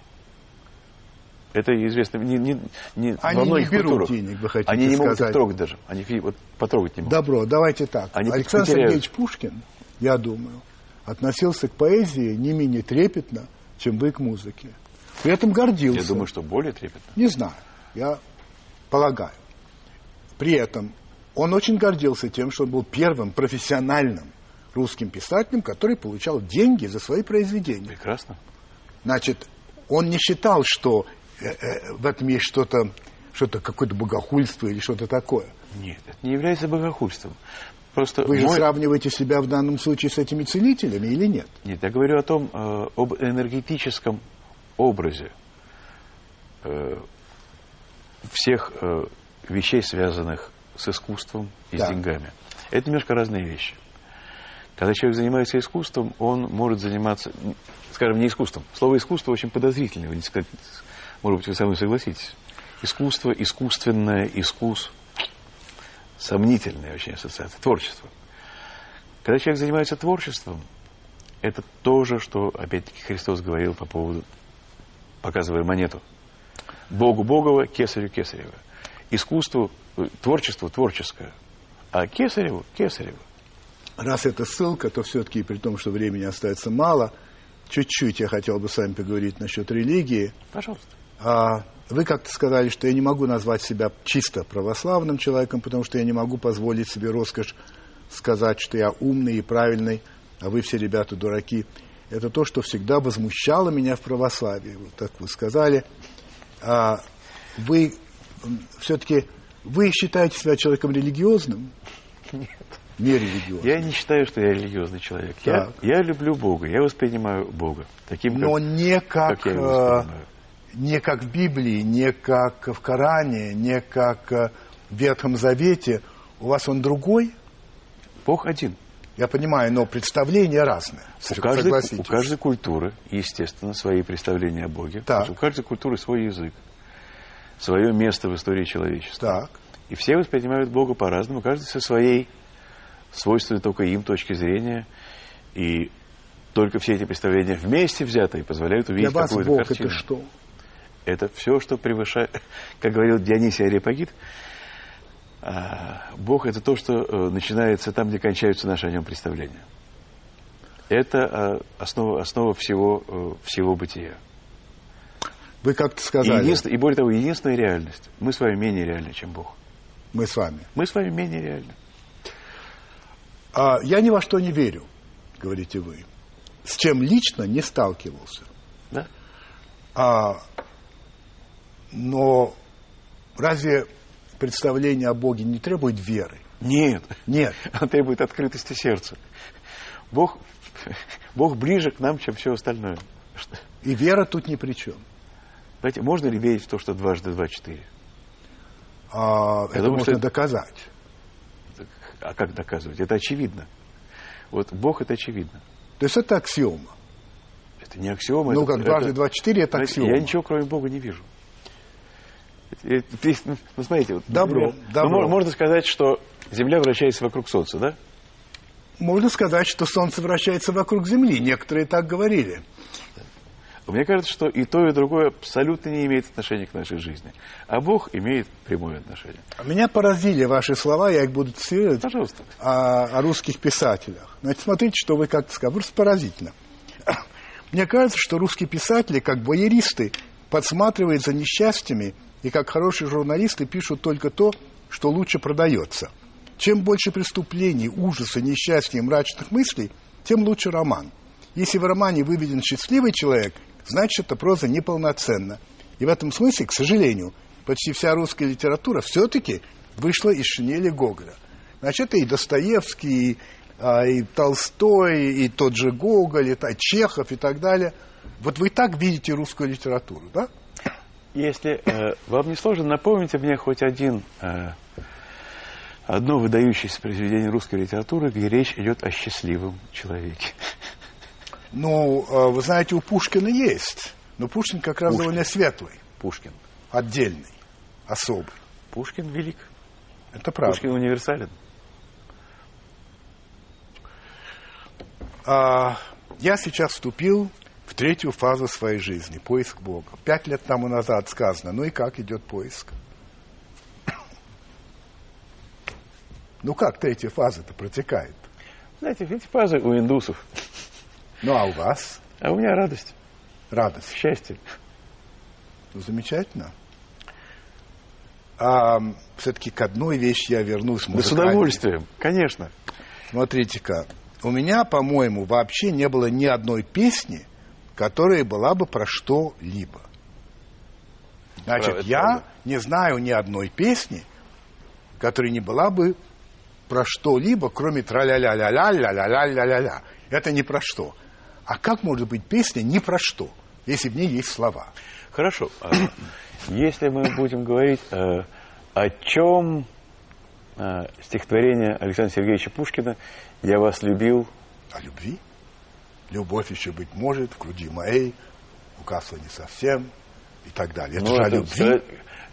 Это известно не, не, не Они во не многих берут культурах. денег, вы хотите Они не могут сказать. их трогать даже. Они вот потрогать не могут. Добро, давайте так. Они Александр потеряют. Сергеевич Пушкин, я думаю, относился к поэзии не менее трепетно, чем вы к музыке. При этом гордился. Я думаю, что более трепетно. Не знаю, я полагаю. При этом он очень гордился тем, что он был первым профессиональным русским писателем, который получал деньги за свои произведения. Прекрасно. Значит, он не считал, что э, э, в этом есть что-то, что-то какое-то богохульство или что-то такое. Нет, это не является богохульством. Просто Вы же мой- сравниваете себя в данном случае с этими целителями или нет? Нет, я говорю о том, э, об энергетическом образе э, всех э, вещей, связанных с искусством и Да. с деньгами. Это немножко разные вещи. Когда человек занимается искусством, он может заниматься, скажем, не искусством. Слово искусство очень подозрительное, вы не сказать, может быть, вы со мной согласитесь. Искусство, искусственное, искус, сомнительная очень ассоциация, творчество. Когда человек занимается творчеством, это то же, что, опять-таки, Христос говорил по поводу, показывая монету. Богу Богово, Кесарю Кесарево. Искусству, э, творчеству творческое. А Кесареву Кесарево. Раз это ссылка, то все-таки, при том, что времени остается мало, чуть-чуть я хотел бы с вами поговорить насчет религии. Пожалуйста. А, вы как-то сказали, что я не могу назвать себя чисто православным человеком, потому что я не могу позволить себе роскошь сказать, что я умный и правильный, а вы все ребята дураки. Это то, что всегда возмущало меня в православии. Вот так вы сказали. А, вы все-таки вы считаете себя человеком религиозным? Нет. Не религиозным. Я не считаю, что я религиозный человек. Я, Так. я люблю Бога, я воспринимаю Бога таким, как, Но не как, как я его э, воспринимаю. Не как в Библии, не как в Коране, не как э, в Ветхом Завете. У вас он другой? Бог один. Я понимаю, но представления разные. У каждой, у каждой культуры, естественно, свои представления о Боге. Так. У каждой культуры свой язык, свое место в истории человечества. Так. И все воспринимают Бога по-разному, каждый со своей свойственной только им точки зрения. И только все эти представления вместе взятые позволяют Для увидеть вас какую-то Бог картину. это что? Это все, что превышает, как говорил Дионисий Ареопагит, а, Бог это то, что э, начинается там, где кончаются наши о нем представления. Это а, основа, основа всего, э, всего бытия. Вы как-то И, сказали, единствен- и более того, единственная реальность. Мы с вами менее реальны, чем Бог. мы с вами. Мы с вами менее реальны. А, я ни во что не верю, говорите вы. С чем лично не сталкивался. Да? А, но разве представление о Боге не требует веры? Нет. Нет. Он требует открытости сердца. Бог, Бог ближе к нам, чем все остальное. И вера тут ни при чем. Знаете, можно ли верить в то, что дважды два четыре? А, это думаю, можно что доказать. А как доказывать? Это очевидно. Вот Бог это очевидно. То есть это аксиома. Это не аксиома. ну, это- как дважды это- два четыре, это аксиома. Я ничего кроме Бога не вижу. Это- Ну, смотрите, вот, Добро, например, ну, добро. мо- можно сказать, что Земля вращается вокруг Солнца, да? Можно сказать, что Солнце вращается вокруг Земли. Некоторые так говорили. Мне кажется, что и то, и другое абсолютно не имеет отношения к нашей жизни. А Бог имеет прямое отношение. Меня поразили ваши слова, я их буду цитировать, Пожалуйста. о, о русских писателях. Значит, смотрите, что вы как-то сказали. Просто поразительно. Мне кажется, что русские писатели, как воеристы, подсматривают за несчастьями и как хорошие журналисты пишут только то, что лучше продается. Чем больше преступлений, ужаса, несчастья и мрачных мыслей, тем лучше роман. Если в романе выведен счастливый человек, значит, эта проза неполноценна. И в этом смысле, к сожалению, почти вся русская литература все-таки вышла из шинели Гоголя. Значит, это и Достоевский, и, а, и Толстой, и тот же Гоголь, и та- Чехов и так далее. Вот вы так видите русскую литературу, да? Если э, вам не сложно, напомните мне хоть один, э, одно выдающееся произведение русской литературы, где речь идет о счастливом человеке. Ну, э, вы знаете, у Пушкина есть. Но Пушкин как раз Пушкин. довольно светлый, Пушкин. отдельный, особый. Пушкин велик. Это правда. Пушкин универсален. А, я сейчас вступил в третью фазу своей жизни, поиск Бога. Пять лет тому назад сказано, ну и как идет поиск? Ну как третья фаза-то протекает? Знаете, эти фазы у индусов. Ну а у вас? А у меня радость, Радость. счастье. Ну, замечательно. А, все-таки к одной вещи я вернусь. Да с удовольствием, конечно. Смотрите-ка, у меня, по-моему, вообще не было ни одной песни, которая была бы про что-либо. Значит, Правда, я правда. не знаю ни одной песни, которая не была бы про что-либо, кроме тра-ля-ля-ля-ля-ля-ля-ля-ля-ля. Это не про что. А как может быть песня не про что, если в ней есть слова? Хорошо. а Если мы будем говорить э, о чем э, стихотворение Александра Сергеевича Пушкина «Я вас любил», О любви? Любовь еще быть может в груди моей, угасла не совсем и так далее. Это ну, же о любви.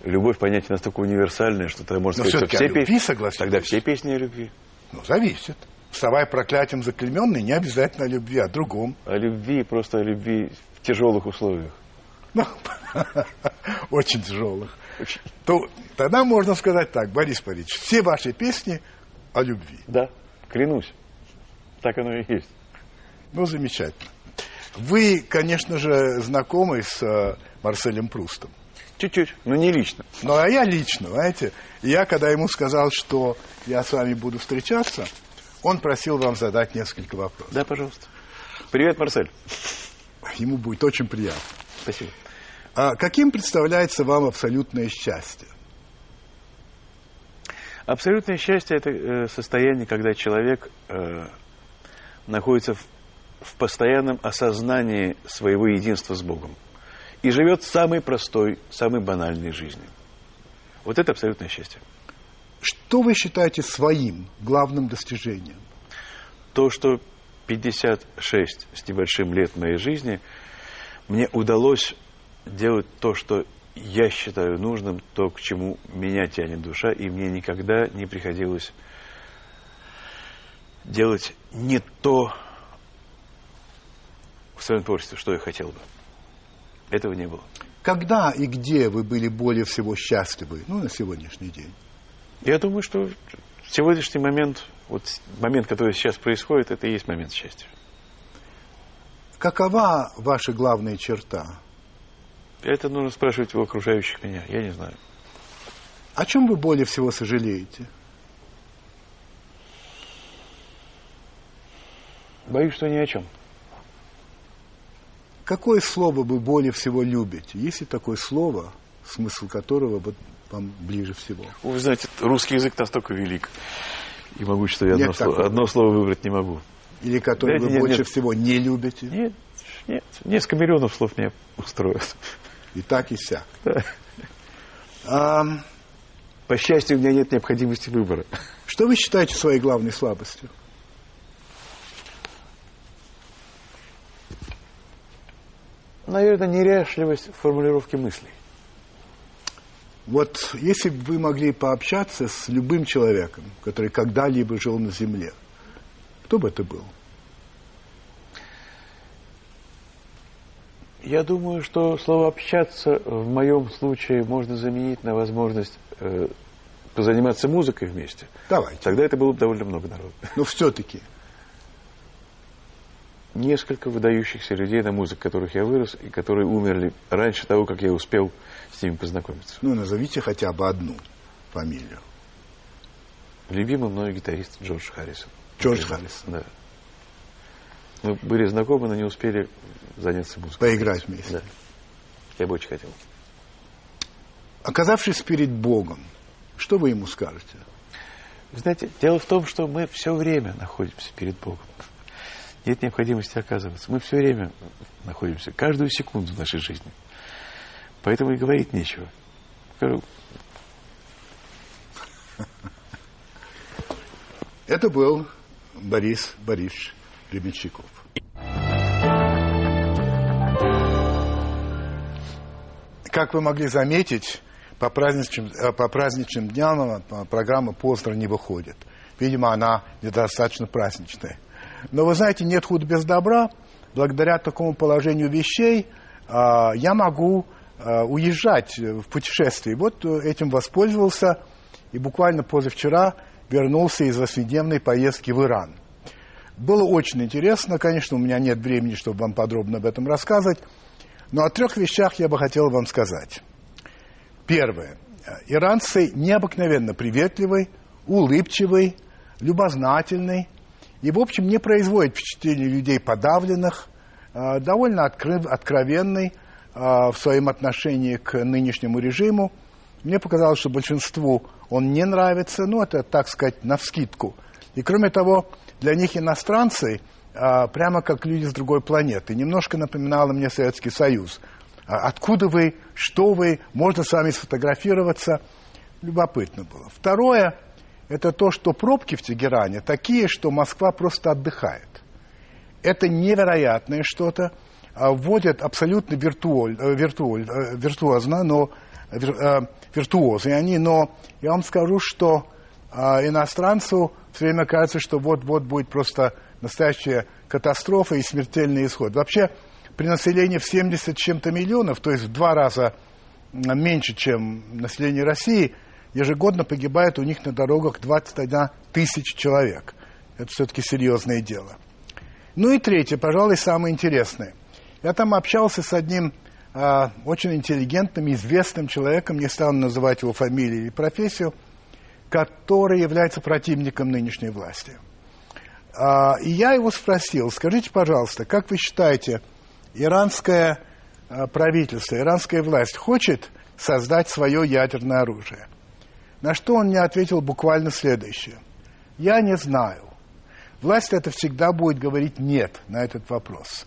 любовь понятие настолько универсальное, что тогда можно Но сказать, что все любви, песни... Тогда все песни о любви. Ну, зависит. Вставай проклятием заклеменный, не обязательно о любви, а о другом. О любви, просто о любви в тяжелых условиях. Ну, очень тяжелых. Очень. То, тогда можно сказать так, Борис Борисович, все ваши песни о любви. Да, клянусь. Так оно и есть. Ну, замечательно. Вы, конечно же, знакомы с э, Марселем Прустом. Чуть-чуть, но не лично. Ну, а я лично, знаете, я, когда ему сказал, что я с вами буду встречаться, он просил вам задать несколько вопросов. Да, пожалуйста. Привет, Марсель. Ему будет очень приятно. Спасибо. А каким представляется вам абсолютное счастье? Абсолютное счастье – это э, состояние, когда человек э, находится в, в постоянном осознании своего единства с Богом и живет самой простой, самой банальной жизнью. Вот это абсолютное счастье. Что вы считаете своим главным достижением? То, что 56 с небольшим лет моей жизни мне удалось делать то, что я считаю нужным, то, к чему меня тянет душа, и мне никогда не приходилось делать не то в своем творчестве, что я хотел бы. Этого не было. Когда и где вы были более всего счастливы, ну, на сегодняшний день? Я думаю, что сегодняшний момент, вот момент, который сейчас происходит, это и есть момент счастья. Какова ваша главная черта? Это нужно спрашивать у окружающих меня, я не знаю. О чем вы более всего сожалеете? Боюсь, что ни о чем. Какое слово вы более всего любите? Есть ли такое слово, смысл которого вам ближе всего? Вы знаете, русский язык настолько велик и могу, что я Нет одно, слово, одно слово выбрать не могу. Или которое Да, вы нет, больше нет. всего не любите? Нет, нет, несколько миллионов слов меня устроят. И так, и сяк. Да. Ам, По счастью, у меня нет необходимости выбора. что вы считаете своей главной слабостью? Наверное, неряшливость в формулировке мыслей. Вот если бы вы могли пообщаться с любым человеком, который когда-либо жил на Земле, кто бы это был? Я думаю, что слово «общаться» в моем случае можно заменить на возможность э, позаниматься музыкой вместе. Давайте. Тогда это было бы довольно много народу. Но все-таки. Несколько выдающихся людей на музыке, которых я вырос, и которые умерли раньше того, как я успел с ними познакомиться. Ну, назовите хотя бы одну фамилию. Любимый мной гитарист Джордж Харрисон. Джордж. Харрисон. Да. Мы были знакомы, но не успели заняться музыкой. Поиграть вместе. Да. Я бы очень хотел. Оказавшись перед Богом, что вы ему скажете? Вы знаете, дело в том, что мы все время находимся перед Богом. Нет необходимости оказываться. Мы все время находимся, каждую секунду в нашей жизни. Поэтому и говорить нечего. Это был Борис Борисович Гребенщиков. Как вы могли заметить, по праздничным, э, по праздничным дням программа поздно не выходит. Видимо, она недостаточно праздничная. Но вы знаете, нет худа без добра. Благодаря такому положению вещей я могу уезжать в путешествие. Вот этим воспользовался и буквально позавчера вернулся из восьмидневной поездки в Иран. Было очень интересно, конечно, у меня нет времени, чтобы вам подробно об этом рассказывать, но о трех вещах я бы хотел вам сказать. Первое. Иранцы необыкновенно приветливый, улыбчивый, любознательный и, в общем, не производит впечатление людей подавленных, а, довольно откровенный а, в своем отношении к нынешнему режиму. Мне показалось, что большинству он не нравится, ну, это, так сказать, навскидку. И, кроме того, для них иностранцы а, прямо как люди с другой планеты. Немножко напоминало мне Советский Союз. Откуда вы, что вы, можно с вами сфотографироваться. Любопытно было. Второе, это то, что пробки в Тегеране такие, что Москва просто отдыхает. Это невероятное что-то. А, вводят абсолютно виртуоль, э, виртуоль, э, виртуозно, но э, виртуозы они, но я вам скажу, что иностранцу все время кажется, что вот-вот будет просто настоящая катастрофа и смертельный исход. Вообще, при населении в 70 чем-то миллионов, то есть в два раза меньше, чем население России, ежегодно погибает у них на дорогах 21 тысяч человек. Это все-таки серьезное дело. Ну и третье, пожалуй, самое интересное. Я там общался с одним э, очень интеллигентным, известным человеком, не стану называть его фамилию или профессию – который является противником нынешней власти. А, и я его спросил, скажите, пожалуйста, как вы считаете, иранское а, правительство, иранская власть хочет создать свое ядерное оружие? На что он мне ответил буквально следующее. Я не знаю. Власть это всегда будет говорить «нет» на этот вопрос.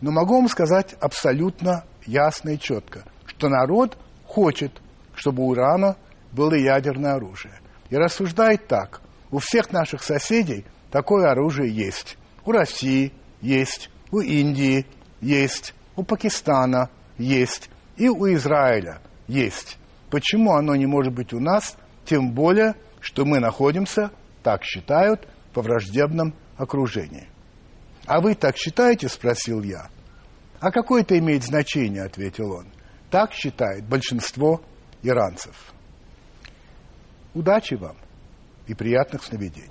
Но могу вам сказать абсолютно ясно и четко, что народ хочет, чтобы у Ирана было ядерное оружие и рассуждает так. У всех наших соседей такое оружие есть. У России есть, у Индии есть, у Пакистана есть и у Израиля есть. Почему оно не может быть у нас, тем более, что мы находимся, так считают, во враждебном окружении. «А вы так считаете?» – спросил я. «А какое это имеет значение?» – ответил он. «Так считает большинство иранцев». Удачи вам и приятных сновидений.